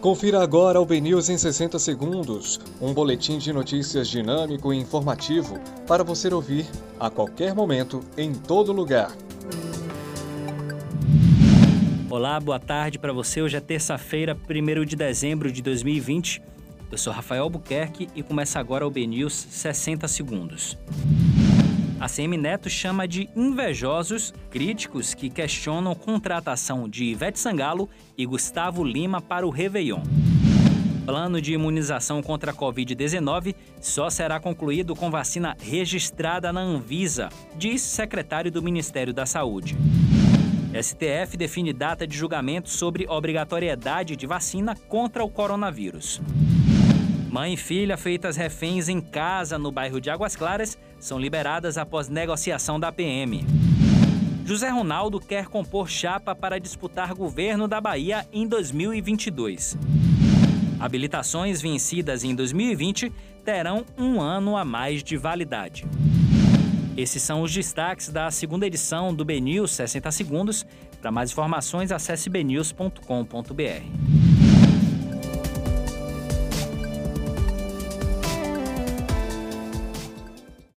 Confira agora o BNews em 60 segundos, um boletim de notícias dinâmico e informativo para você ouvir a qualquer momento, em todo lugar. Olá, boa tarde para você. Hoje é terça-feira, 1 de dezembro de 2020. Eu sou Rafael Albuquerque e começa agora o BNews 60 segundos. A CM Neto chama de invejosos críticos que questionam contratação de Ivete Sangalo e Gustavo Lima para o Réveillon. Plano de imunização contra a Covid-19 só será concluído com vacina registrada na Anvisa, diz secretário do Ministério da Saúde. STF define data de julgamento sobre obrigatoriedade de vacina contra o coronavírus. Mãe e filha feitas reféns em casa no bairro de Águas Claras são liberadas após negociação da PM. José Ronaldo quer compor chapa para disputar governo da Bahia em 2022. Habilitações vencidas em 2020 terão um ano a mais de validade. Esses são os destaques da segunda edição do BNews 60 Segundos. Para mais informações, acesse bnews.com.br.